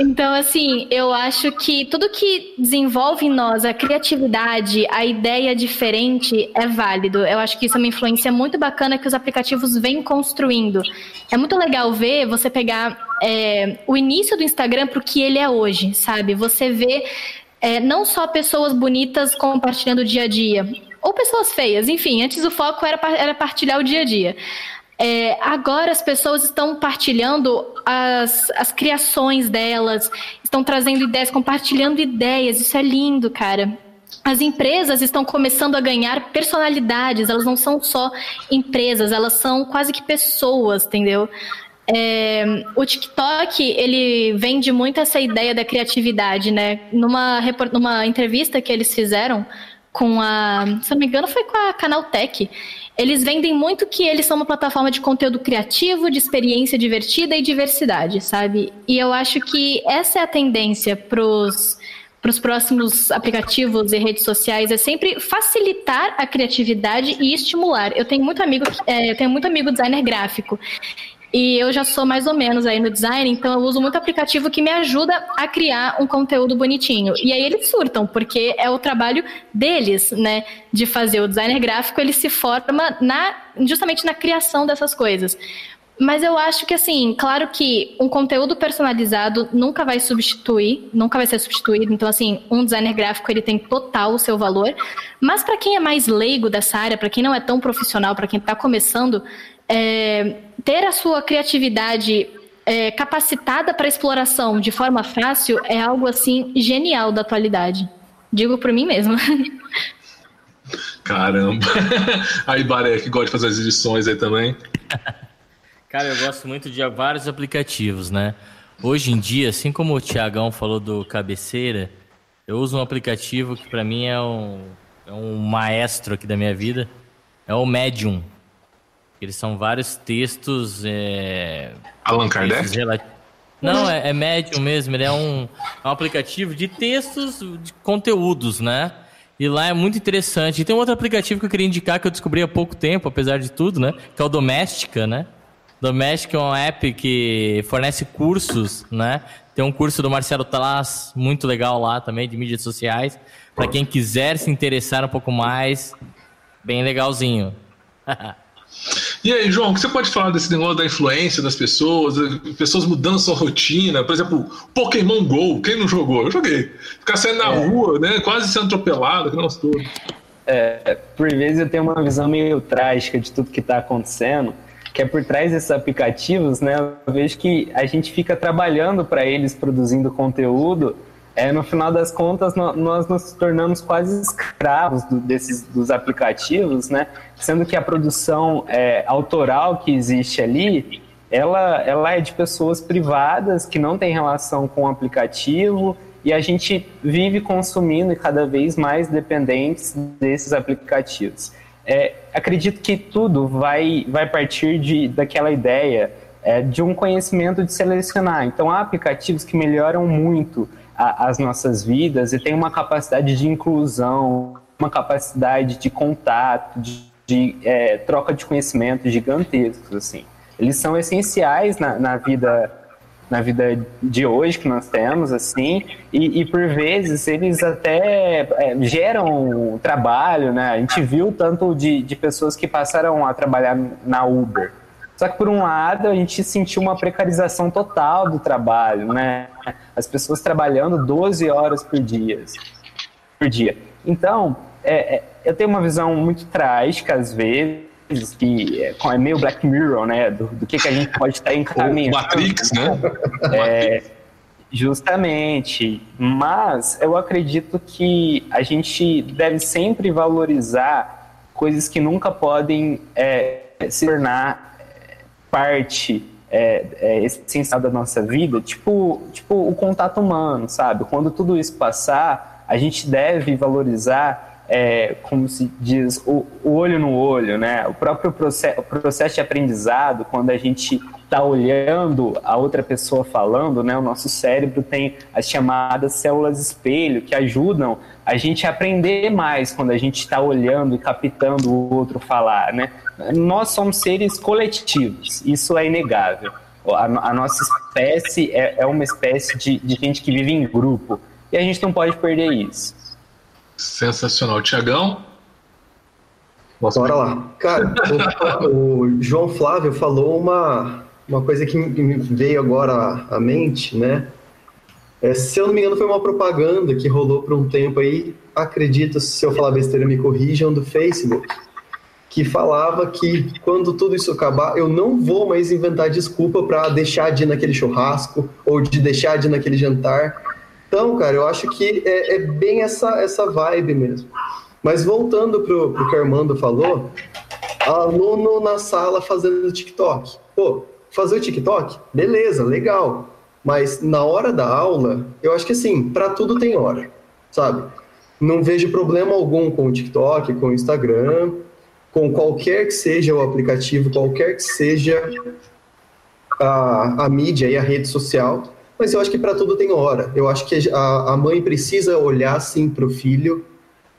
Então, assim, eu acho que tudo que desenvolve em nós a criatividade, a ideia diferente é válido. Eu acho que isso é uma influência muito bacana que os aplicativos vêm construindo. É muito legal ver você pegar é, o início do Instagram para o que ele é hoje, sabe? Você vê é, não só pessoas bonitas compartilhando o dia a dia, ou pessoas feias, enfim, antes o foco era, era partilhar o dia a dia. É, agora as pessoas estão partilhando as, as criações delas, estão trazendo ideias, compartilhando ideias. Isso é lindo, cara. As empresas estão começando a ganhar personalidades, elas não são só empresas, elas são quase que pessoas, entendeu? É, o TikTok, ele vende muito essa ideia da criatividade, né? Numa, numa entrevista que eles fizeram com a, se não me engano, foi com a Canaltech, eles vendem muito que eles são uma plataforma de conteúdo criativo, de experiência divertida e diversidade, sabe? E eu acho que essa é a tendência para os próximos aplicativos e redes sociais é sempre facilitar a criatividade e estimular. Eu tenho muito amigo, é, eu tenho muito amigo designer gráfico e eu já sou mais ou menos aí no design, então eu uso muito aplicativo que me ajuda a criar um conteúdo bonitinho. E aí eles surtam, porque é o trabalho deles, né? De fazer o designer gráfico, ele se forma na, justamente na criação dessas coisas. Mas eu acho que, assim, claro que um conteúdo personalizado nunca vai substituir, nunca vai ser substituído. Então, assim, um designer gráfico ele tem total o seu valor. Mas para quem é mais leigo dessa área, para quem não é tão profissional, para quem está começando, é, ter a sua criatividade é, capacitada para exploração de forma fácil é algo assim genial da atualidade. Digo por mim mesmo. Caramba. Aí, Baré, que gosta de fazer as edições aí também. Cara, eu gosto muito de vários aplicativos, né? Hoje em dia, assim como o Tiagão falou do Cabeceira, eu uso um aplicativo que para mim é um, é um maestro aqui da minha vida. É o Medium. Eles são vários textos. É, Allan Kardec? Não, é, é Medium mesmo. Ele é um, é um aplicativo de textos, de conteúdos, né? E lá é muito interessante. E tem um outro aplicativo que eu queria indicar que eu descobri há pouco tempo, apesar de tudo, né? Que é o Doméstica, né? Doméstica é um app que fornece cursos, né? Tem um curso do Marcelo Talas muito legal lá também, de mídias sociais. Para quem quiser se interessar um pouco mais, bem legalzinho. E aí, João, o que você pode falar desse negócio da influência das pessoas, pessoas mudando sua rotina? Por exemplo, Pokémon GO, quem não jogou? Eu joguei. Ficar saindo na é. rua, né? Quase sendo atropelado, que nós todos. É, por vezes eu tenho uma visão meio trágica de tudo que está acontecendo, que é por trás desses aplicativos, né? Eu vejo que a gente fica trabalhando para eles, produzindo conteúdo, é, no final das contas, nós nos tornamos quase escravos do, desses, dos aplicativos, né? Sendo que a produção é, autoral que existe ali, ela, ela é de pessoas privadas que não têm relação com o aplicativo e a gente vive consumindo e cada vez mais dependentes desses aplicativos. É, acredito que tudo vai, vai partir de, daquela ideia é, de um conhecimento de selecionar. Então, há aplicativos que melhoram muito a, as nossas vidas e tem uma capacidade de inclusão, uma capacidade de contato, de, de é, troca de conhecimento gigantescos, assim. Eles são essenciais na, na vida na vida de hoje que nós temos, assim, e, e por vezes eles até é, geram trabalho, né? A gente viu tanto de, de pessoas que passaram a trabalhar na Uber, só que, por um lado, a gente sentiu uma precarização total do trabalho, né? As pessoas trabalhando 12 horas por dia. Por dia. Então, é, é, eu tenho uma visão muito trágica, às vezes, que é, é meio Black Mirror, né? Do, do que, que a gente pode estar encaminhando. Matrix, né? É, justamente. Mas eu acredito que a gente deve sempre valorizar coisas que nunca podem é, se tornar parte é, é, essencial da nossa vida, tipo, tipo o contato humano, sabe? Quando tudo isso passar, a gente deve valorizar, é, como se diz, o, o, olho no olho, né? O próprio processo, o processo de aprendizado, quando a gente está olhando a outra pessoa falando, né? O nosso cérebro tem as chamadas células espelho que ajudam a gente a aprender mais quando a gente está olhando e captando o outro falar, né? Nós somos seres coletivos, isso é inegável. A, a nossa espécie é, é uma espécie de, de, gente que vive em grupo e a gente não pode perder isso. Sensacional, Tiagão. Bora lá. Cara, o, o, João Flávio falou uma, uma coisa que me veio agora à mente, né? É, se eu não me engano, foi uma propaganda que rolou por um tempo aí. Acredito, se eu falar besteira, me corrijam, do Facebook que falava que quando tudo isso acabar, eu não vou mais inventar desculpa para deixar de ir naquele churrasco ou de deixar de ir naquele jantar. Então, cara, eu acho que é, é bem essa, essa vibe mesmo. Mas voltando pro, pro que o Armando falou, aluno na sala fazendo TikTok. Pô, fazer o TikTok? Beleza, legal. Mas na hora da aula, eu acho que assim, para tudo tem hora, sabe? Não vejo problema algum com o TikTok, com o Instagram com qualquer que seja o aplicativo, qualquer que seja a, a mídia e a rede social, mas eu acho que para tudo tem hora. Eu acho que a, a mãe precisa olhar sim para o filho,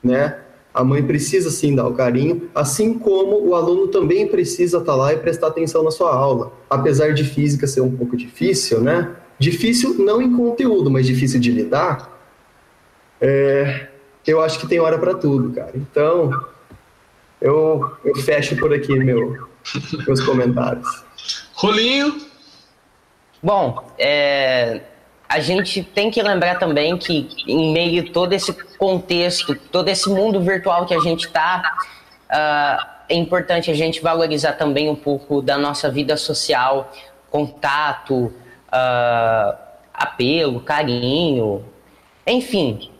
né? A mãe precisa sim dar o carinho, assim como o aluno também precisa estar tá lá e prestar atenção na sua aula. Apesar de física ser um pouco difícil, né? Difícil não em conteúdo, mas difícil de lidar. É, eu acho que tem hora para tudo, cara. Então, eu, eu fecho por aqui meu, meus comentários. Rolinho? Bom, é, a gente tem que lembrar também que, em meio a todo esse contexto, todo esse mundo virtual que a gente está, uh, ah, é importante a gente valorizar também um pouco da nossa vida social, contato, uh, apelo, carinho, enfim,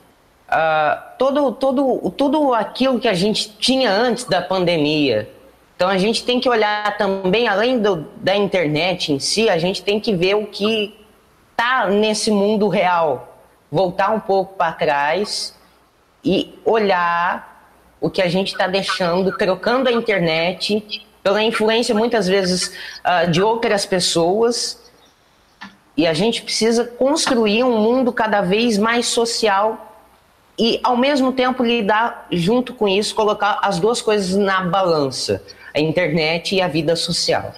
uh, todo, todo, tudo aquilo que a gente tinha antes da pandemia. Então a gente tem que olhar também, além do, da internet em si, a gente tem que ver o que está nesse mundo real. Voltar um pouco para trás e olhar o que a gente está deixando, trocando a internet pela influência muitas vezes uh, de outras pessoas. E a gente precisa construir um mundo cada vez mais social e ao mesmo tempo lidar junto com isso, colocar as duas coisas na balança, a internet e a vida social.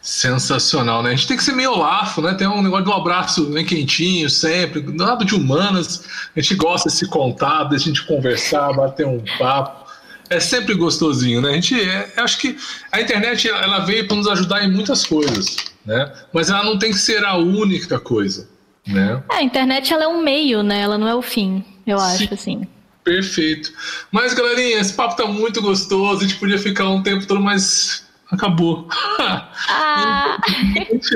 Sensacional, né? A gente tem que ser meio lafo, né? Tem um negócio de um abraço bem quentinho sempre, nada de humanas. A gente gosta de se contar, de a gente conversar, bater um papo. é sempre gostosinho, né? A gente, é, acho que a internet ela veio para nos ajudar em muitas coisas, né? Mas ela não tem que ser a única coisa, né? É, a internet ela é um meio, né? Ela não é o fim, eu Sim. acho, assim. Perfeito. Mas, galerinha, esse papo tá muito gostoso. A gente podia ficar um tempo todo, mas acabou. Ah.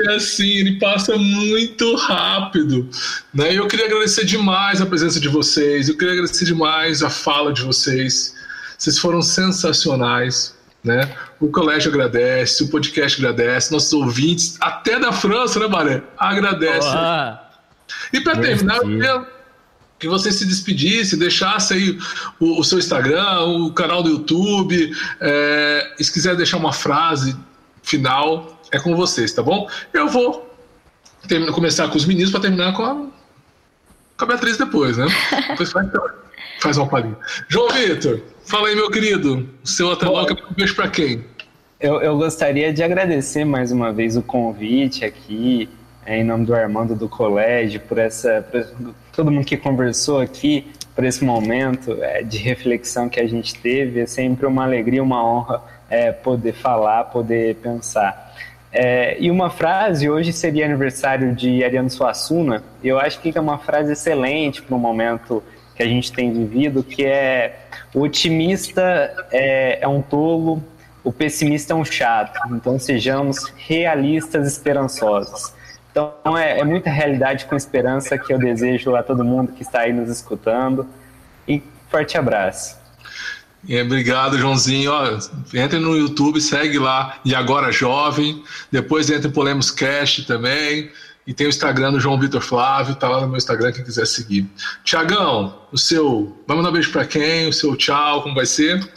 é assim, ele passa muito rápido. Né? E eu queria agradecer demais a presença de vocês, eu queria agradecer demais a fala de vocês. Vocês foram sensacionais. Né? O colégio agradece, o podcast agradece, nossos ouvintes, até da França, né, Baré? Agradece. E para terminar, eu queria que você se despedisse, deixasse aí o, o seu Instagram, o canal do YouTube, é, e se quiser deixar uma frase final, é com vocês, tá bom? Eu vou terminar, começar com os meninos para terminar com a, com a Beatriz depois, né? Depois faz, faz uma palhinha. João Vitor, fala aí, meu querido, o seu até logo, um beijo para quem? Eu, eu gostaria de agradecer mais uma vez o convite aqui, em nome do Armando do colégio, por essa. Por todo mundo que conversou aqui, por esse momento é, de reflexão que a gente teve. É sempre uma alegria, uma honra é, poder falar, poder pensar. É, e uma frase, hoje seria aniversário de Ariano Suassuna, eu acho que é uma frase excelente para o momento que a gente tem vivido, que é o otimista é, é um tolo, o pessimista é um chato. Então sejamos realistas esperançosos. Então é, é, muita realidade com esperança que eu desejo a todo mundo que está aí nos escutando. E forte abraço. É, obrigado, Joãozinho. Ó, entre no YouTube, segue lá. E Agora Jovem. Depois entra em Polemos Cast também. E tem o Instagram do João Vitor Flávio. Tá lá no meu Instagram, quem quiser seguir. Tiagão, o seu. Vai mandar um beijo para quem? O seu tchau, como vai ser?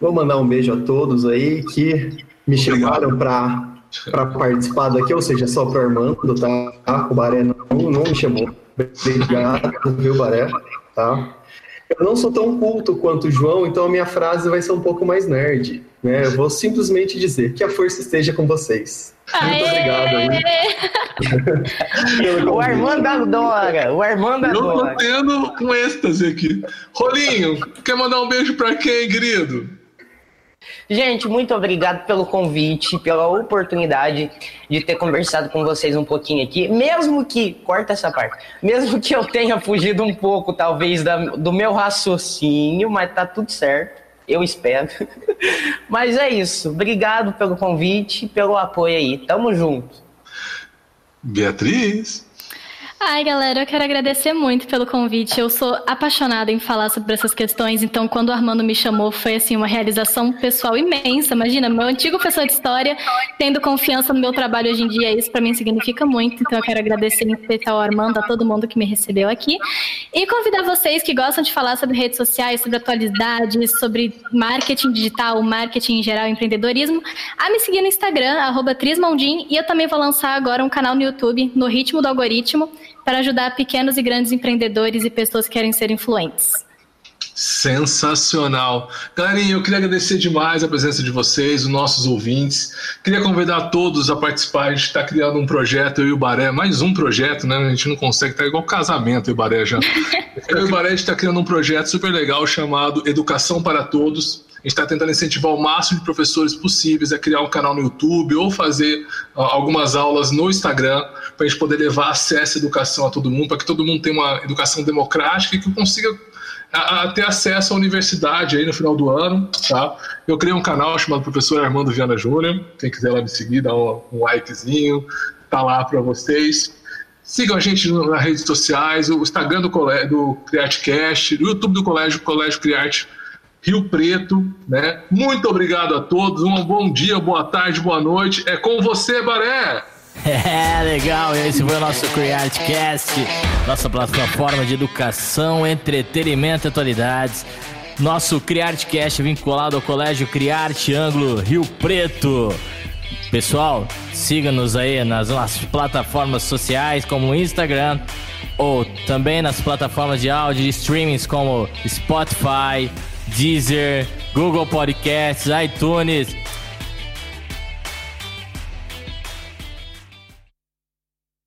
Vou mandar um beijo a todos aí que me Obrigado. chamaram para para participar daqui, ou seja, só para o Armando, tá? O Baré não, não me chamou. Obrigado, viu, Baré? Tá? Eu não sou tão culto quanto o João, então a minha frase vai ser um pouco mais nerd. Né? Eu vou simplesmente dizer que a força esteja com vocês. Muito obrigado aí. o Armando adora, o Armando adora. Eu tô tendo um êxtase aqui. Rolinho, quer mandar um beijo para quem, querido? Gente, muito obrigado pelo convite, pela oportunidade de ter conversado com vocês um pouquinho aqui. Mesmo que, corta essa parte, mesmo que eu tenha fugido um pouco, talvez, da, do meu raciocínio, mas tá tudo certo, eu espero. mas é isso. Obrigado pelo convite, pelo apoio aí. Tamo junto. Beatriz. Ai, galera, eu quero agradecer muito pelo convite. Eu sou apaixonada em falar sobre essas questões, então quando o Armando me chamou foi assim uma realização pessoal imensa. Imagina, meu antigo professor de história tendo confiança no meu trabalho hoje em dia, isso para mim significa muito. Então eu quero agradecer em especial ao Armando, a todo mundo que me recebeu aqui e convidar vocês que gostam de falar sobre redes sociais, sobre atualidades, sobre marketing digital, marketing em geral, empreendedorismo, a me seguir no Instagram @trismondin e eu também vou lançar agora um canal no YouTube, no Ritmo do Algoritmo para ajudar pequenos e grandes empreendedores e pessoas que querem ser influentes. Sensacional. Galerinha, eu queria agradecer demais a presença de vocês, os nossos ouvintes. Queria convidar todos a participar. A gente está criando um projeto, eu e o Baré, mais um projeto, né? A gente não consegue, tá igual casamento, eu e o Baré já. eu e o Baré, a gente está criando um projeto super legal chamado Educação para Todos. A gente está tentando incentivar o máximo de professores possíveis a criar um canal no YouTube ou fazer uh, algumas aulas no Instagram para a gente poder levar acesso à educação a todo mundo, para que todo mundo tenha uma educação democrática e que consiga a, a, ter acesso à universidade aí no final do ano, tá? Eu criei um canal chamado Professor Armando Viana Júnior. Quem quiser lá me seguir, dá um, um likezinho, tá lá para vocês. Sigam a gente nas redes sociais, o Instagram do, colégio, do CriarteCast, o YouTube do Colégio, Colégio Criarte Rio Preto, né? Muito obrigado a todos, um bom dia, boa tarde, boa noite. É com você, Baré! É, legal, esse foi o nosso CreateCast, nossa plataforma de educação, entretenimento e atualidades. Nosso CreateCast vinculado ao Colégio Criarte Ângulo Rio Preto. Pessoal, siga-nos aí nas nossas plataformas sociais como o Instagram ou também nas plataformas de áudio e streamings como Spotify, Deezer, Google Podcasts, iTunes